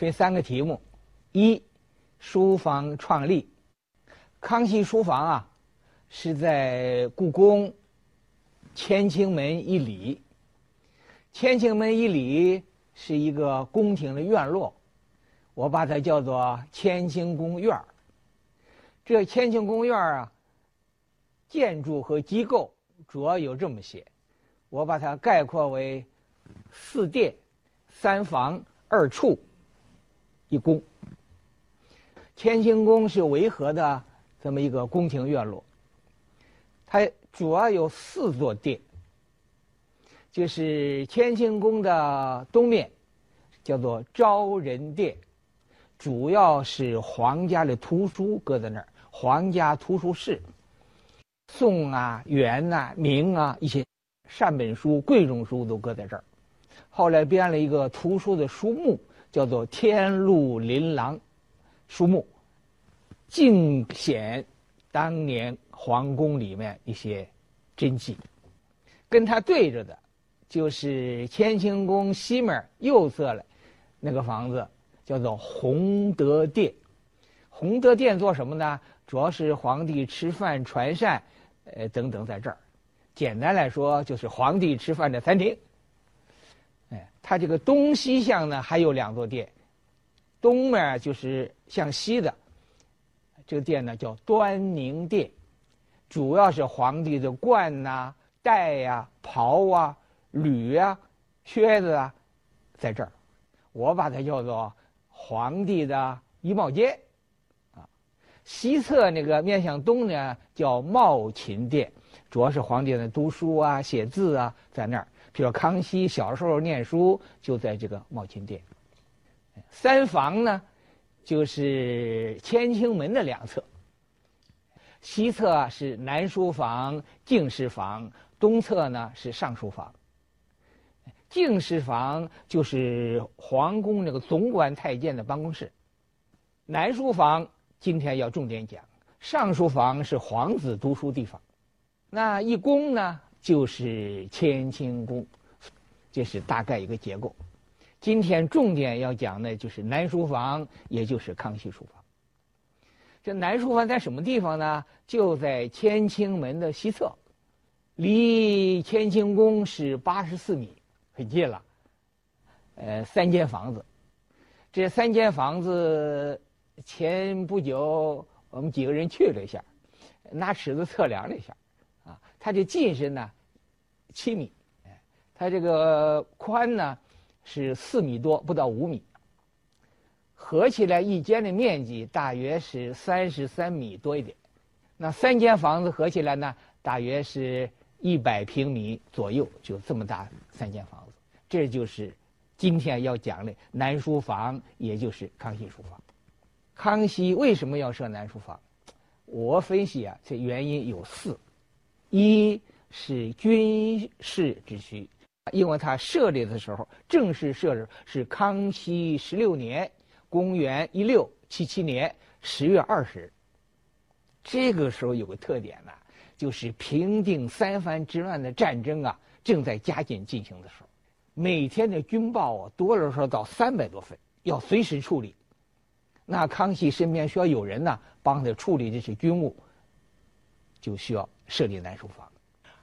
分三个题目：一、书房创立。康熙书房啊，是在故宫乾清门一里。乾清门一里是一个宫廷的院落，我把它叫做乾清宫院这乾清宫院啊，建筑和机构主要有这么些，我把它概括为四殿、三房、二处、一宫。乾清宫是维和的。这么一个宫廷院落，它主要有四座殿，就是乾清宫的东面叫做昭仁殿，主要是皇家的图书搁在那儿，皇家图书室，宋啊、元啊、明啊一些善本书、贵重书都搁在这儿。后来编了一个图书的书目，叫做天禄琳琅书目。尽显当年皇宫里面一些真迹，跟他对着的，就是乾清宫西面右侧的那个房子，叫做弘德殿。弘德殿做什么呢？主要是皇帝吃饭、传膳，呃等等，在这儿。简单来说，就是皇帝吃饭的餐厅。哎，它这个东西向呢还有两座殿，东面就是向西的。这个殿呢叫端宁殿，主要是皇帝的冠呐、带呀、袍啊、履啊、靴子啊，在这儿，我把它叫做皇帝的衣帽间，啊，西侧那个面向东呢叫茂勤殿，主要是皇帝的读书啊、写字啊在那儿。比如康熙小时候念书就在这个茂勤殿。三房呢？就是乾清门的两侧，西侧是南书房、敬事房，东侧呢是上书房。敬事房就是皇宫那个总管太监的办公室，南书房今天要重点讲，上书房是皇子读书地方。那一宫呢，就是乾清宫，这是大概一个结构。今天重点要讲的就是南书房，也就是康熙书房。这南书房在什么地方呢？就在乾清门的西侧，离乾清宫是八十四米，很近了。呃，三间房子，这三间房子前不久我们几个人去了一下，拿尺子测量了一下，它这进深呢七米，它这个宽呢。是四米多，不到五米。合起来一间的面积大约是三十三米多一点。那三间房子合起来呢，大约是一百平米左右，就这么大三间房子。这就是今天要讲的南书房，也就是康熙书房。康熙为什么要设南书房？我分析啊，这原因有四：一是军事之需。因为他设立的时候，正式设置是康熙十六年，公元一六七七年十月二十日。这个时候有个特点呢，就是平定三藩之乱的战争啊，正在加紧进行的时候，每天的军报啊，多了说到三百多份，要随时处理。那康熙身边需要有人呢，帮他处理这些军务，就需要设立南书房。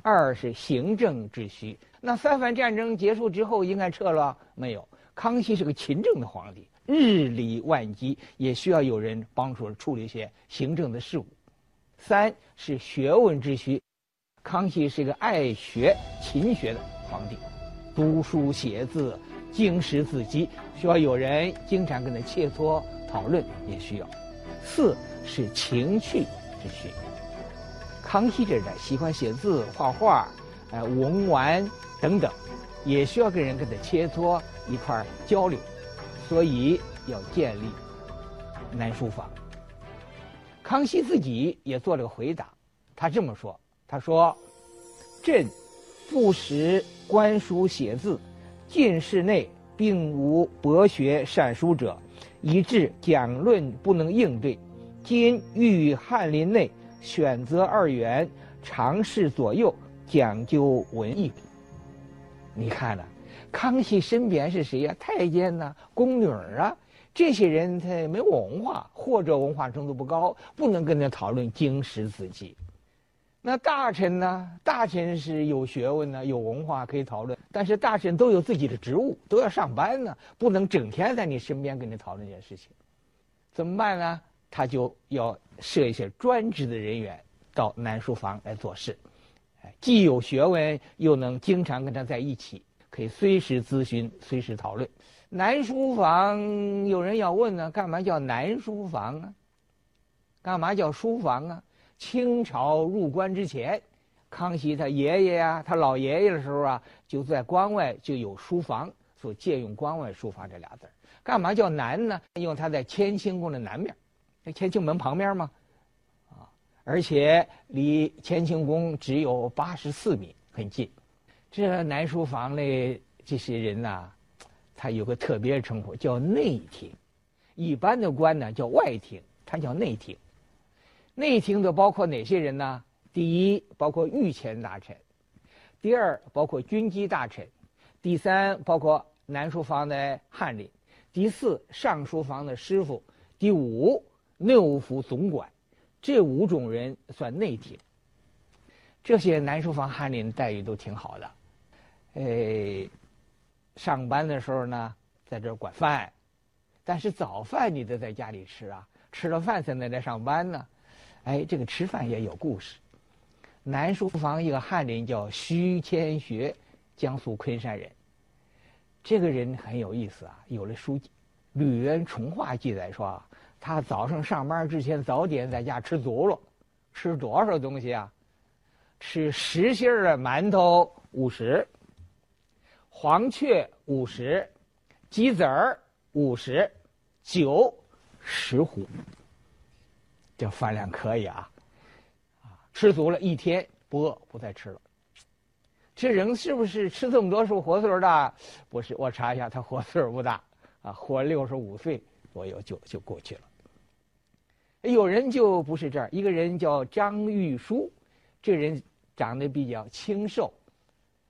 二是行政之需。那三藩战争结束之后，应该撤了没有？康熙是个勤政的皇帝，日理万机，也需要有人帮助处理一些行政的事务。三是学问之需。康熙是个爱学、勤学的皇帝，读书写字、经史子集，需要有人经常跟他切磋讨论，也需要。四是情趣之需。康熙这人喜欢写字、画画，呃，文玩等等，也需要跟人跟他切磋一块交流，所以要建立南书房。康熙自己也做了个回答，他这么说：“他说，朕不识观书写字，进室内并无博学善书者，以致讲论不能应对。今欲翰林内。”选择二元，尝试左右，讲究文艺。你看呢？康熙身边是谁呀？太监呐，宫女啊，这些人他没文化，或者文化程度不高，不能跟他讨论经史子集。那大臣呢？大臣是有学问呢，有文化可以讨论，但是大臣都有自己的职务，都要上班呢，不能整天在你身边跟你讨论这件事情。怎么办呢？他就要设一些专职的人员到南书房来做事。哎既有学问，又能经常跟他在一起，可以随时咨询、随时讨论。南书房有人要问呢，干嘛叫南书房啊？干嘛叫书房啊？清朝入关之前，康熙他爷爷呀，他老爷爷的时候啊，就在关外就有书房，所借用“关外书房”这俩字儿。干嘛叫南呢？因为他在乾清宫的南面，在乾清门旁边吗？啊。而且离乾清宫只有八十四米，很近。这南书房的这些人呐，他有个特别称呼，叫内廷。一般的官呢叫外廷，他叫内廷。内廷的包括哪些人呢？第一，包括御前大臣；第二，包括军机大臣；第三，包括南书房的翰林；第四，上书房的师傅；第五，内务府总管。这五种人算内廷，这些南书房翰林待遇都挺好的，呃，上班的时候呢，在这管饭，但是早饭你得在家里吃啊，吃了饭才能来上班呢。哎，这个吃饭也有故事。南书房一个翰林叫徐谦学，江苏昆山人。这个人很有意思啊，有了书记，《吕渊重话》记载说。他早上上班之前早点在家吃足了，吃多少东西啊？吃实心的馒头五十，黄雀五十，鸡子儿五十，酒十壶。这饭量可以啊！啊，吃足了一天不饿，不再吃了。这人是不是吃这么多是活岁数大？不是，我查一下，他活岁数不大啊，活六十五岁。左右就就过去了。有人就不是这儿，一个人叫张玉书，这人长得比较清瘦，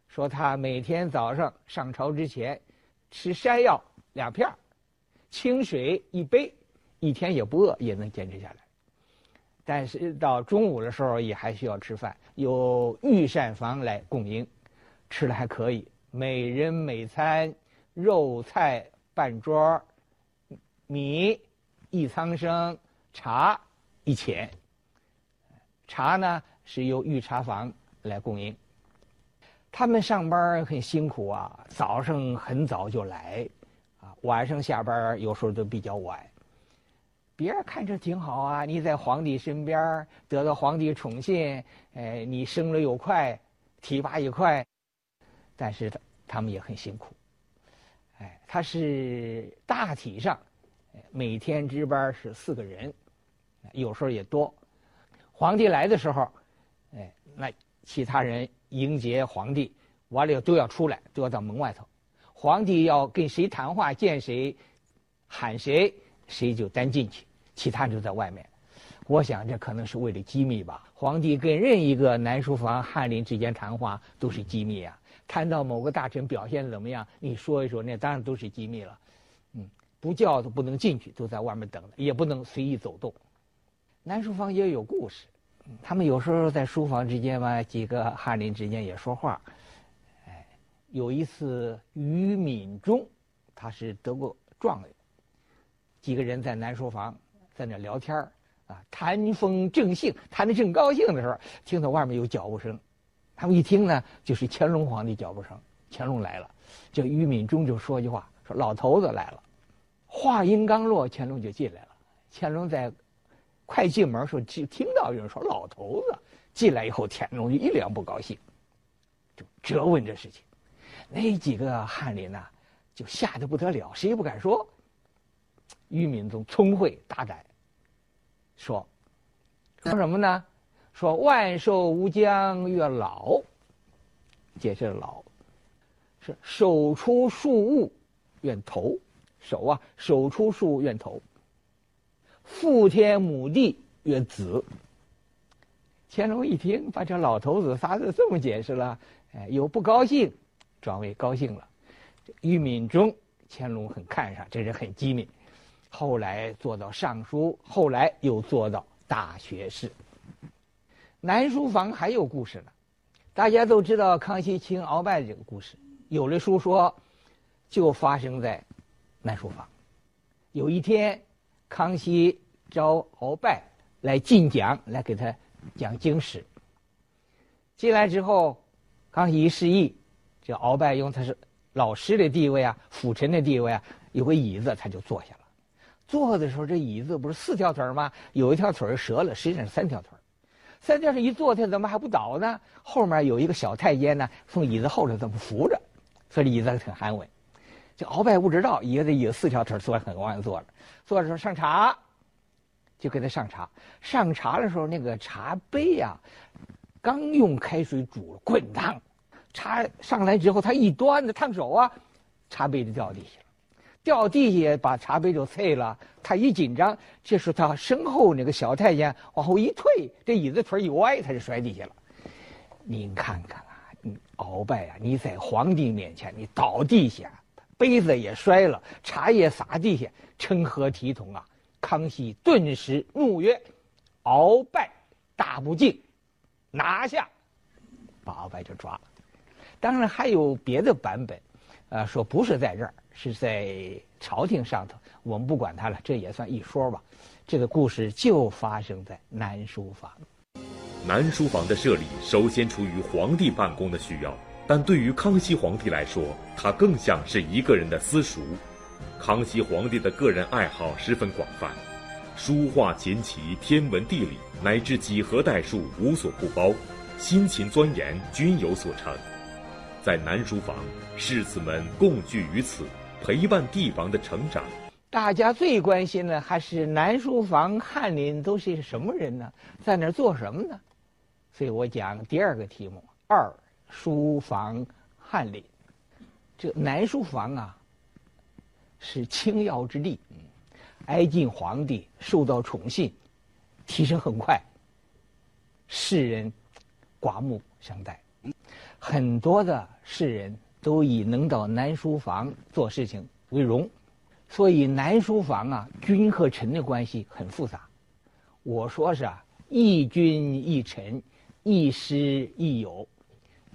说他每天早上上朝之前吃山药两片清水一杯，一天也不饿，也能坚持下来。但是到中午的时候也还需要吃饭，有御膳房来供应，吃的还可以，每人每餐肉菜半桌。米一仓生，茶一钱。茶呢是由御茶房来供应。他们上班很辛苦啊，早上很早就来，啊，晚上下班有时候都比较晚。别人看着挺好啊，你在皇帝身边得到皇帝宠信，哎，你升了又快，提拔也快，但是他他们也很辛苦。哎，他是大体上。每天值班是四个人，有时候也多。皇帝来的时候，哎，那其他人迎接皇帝，完了都要出来，都要到门外头。皇帝要跟谁谈话，见谁，喊谁，谁就单进去，其他就在外面。我想这可能是为了机密吧。皇帝跟任一个南书房翰林之间谈话都是机密啊。谈到某个大臣表现怎么样，你说一说，那当然都是机密了。不叫都不能进去，都在外面等着，也不能随意走动。南书房也有故事，他们有时候在书房之间嘛，几个翰林之间也说话。哎，有一次于敏中，他是得过状元，几个人在南书房在那聊天啊，谈风正兴，谈的正高兴的时候，听到外面有脚步声，他们一听呢，就是乾隆皇帝脚步声，乾隆来了，这于敏中就说句话，说老头子来了。话音刚落，乾隆就进来了。乾隆在快进门时候，就听到有人说：“老头子进来以后，乾隆就一脸不高兴，就责问这事情。那几个翰林呐，就吓得不得了，谁也不敢说。于敏宗聪慧大胆，说说什么呢？说万寿无疆曰老，解释老是手出数物愿头。手啊，手出数愿头。父天母地曰子。乾隆一听，把这老头子仨字这么解释了，哎，有不高兴，转为高兴了。玉敏中，乾隆很看上，这人很机敏，后来做到尚书，后来又做到大学士。南书房还有故事呢，大家都知道康熙请鳌拜这个故事，有的书说就发生在南书房。有一天，康熙招鳌拜来进讲，来给他讲经史。进来之后，康熙一示意，这鳌拜用他是老师的地位啊，辅臣的地位啊，有个椅子，他就坐下了。坐的时候，这椅子不是四条腿吗？有一条腿折了，实际上是三条腿。三条腿一坐下，怎么还不倒呢？后面有一个小太监呢，从椅子后头这么扶着，所以椅子挺安稳。这鳌拜不知道，以为这椅子四条腿坐很往下坐了。坐的时候上茶，就给他上茶。上茶的时候，那个茶杯呀，刚用开水煮了，滚烫。茶上来之后，他一端，子烫手啊，茶杯就掉地下了。掉地下，把茶杯就碎了。他一紧张，这时候他身后那个小太监往后一退，这椅子腿一歪，他就摔地下了。您看看啊，鳌拜啊，你在皇帝面前你倒地下，杯子也摔了，茶叶洒地下，成何体统啊！康熙顿时怒曰：“鳌拜大不敬！”拿下，把鳌拜就抓了。当然还有别的版本，呃，说不是在这儿。是在朝廷上头，我们不管他了，这也算一说吧。这个故事就发生在南书房。南书房的设立首先出于皇帝办公的需要，但对于康熙皇帝来说，他更像是一个人的私塾。康熙皇帝的个人爱好十分广泛，书画、琴棋、天文、地理，乃至几何代数，无所不包，辛勤钻研，均有所成。在南书房，士子们共聚于此。陪伴帝王的成长，大家最关心的还是南书房翰林都是什么人呢？在那儿做什么呢？所以我讲第二个题目：二书房翰林。这南书房啊，是轻要之地，挨近皇帝，受到宠信，提升很快，世人刮目相待，很多的世人。都以能到南书房做事情为荣，所以南书房啊，君和臣的关系很复杂。我说是啊，一君一臣，一师一友，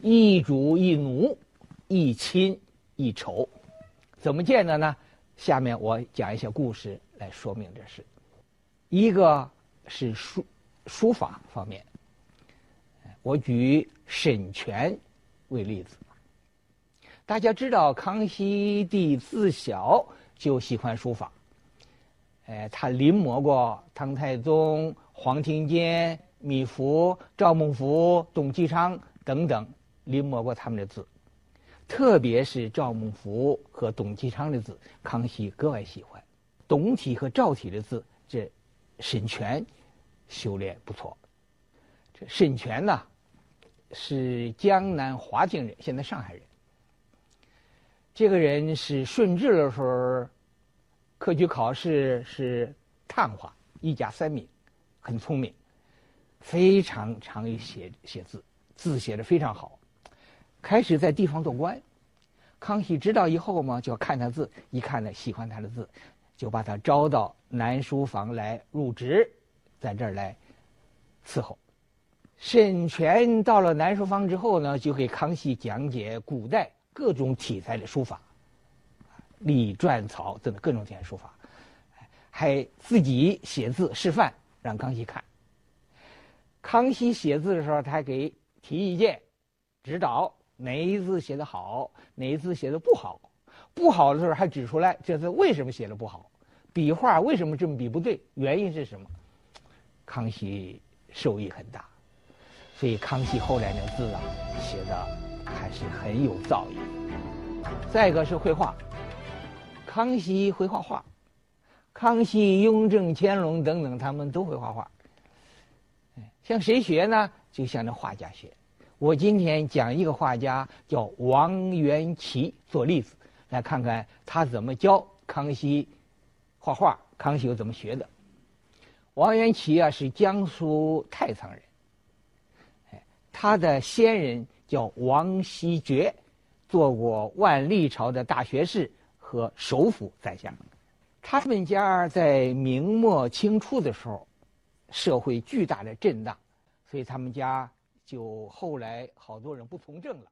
一主一奴，一亲一仇。怎么见的呢？下面我讲一些故事来说明这事。一个是书书法方面，我举沈泉为例子。大家知道，康熙帝自小就喜欢书法，哎，他临摹过唐太宗、黄庭坚、米芾、赵孟頫、董其昌等等，临摹过他们的字，特别是赵孟頫和董其昌的字，康熙格外喜欢。董体和赵体的字，这沈泉修炼不错。这沈泉呢，是江南华亭人，现在上海人。这个人是顺治的时候，科举考试是探花，一家三名，很聪明，非常常于写写字，字写的非常好。开始在地方做官，康熙知道以后嘛，就要看他字，一看呢喜欢他的字，就把他招到南书房来入职，在这儿来伺候。沈泉到了南书房之后呢，就给康熙讲解古代。各种题材的书法，隶篆草等各种题材书法，还自己写字示范让康熙看。康熙写字的时候，他还给提意见、指导哪一字写的好，哪一字写的不好。不好的时候还指出来这字为什么写的不好，笔画为什么这么笔不对，原因是什么？康熙受益很大，所以康熙后来那字啊写的。还是很有造诣。再一个是绘画，康熙会画画，康熙、雍正、乾隆等等，他们都会画画。向谁学呢？就向那画家学。我今天讲一个画家叫王元祁做例子，来看看他怎么教康熙画画，康熙又怎么学的。王元祁啊是江苏太仓人，哎，他的先人叫王希爵，做过万历朝的大学士和首辅宰相。他们家在明末清初的时候，社会巨大的震荡，所以他们家就后来好多人不从政了。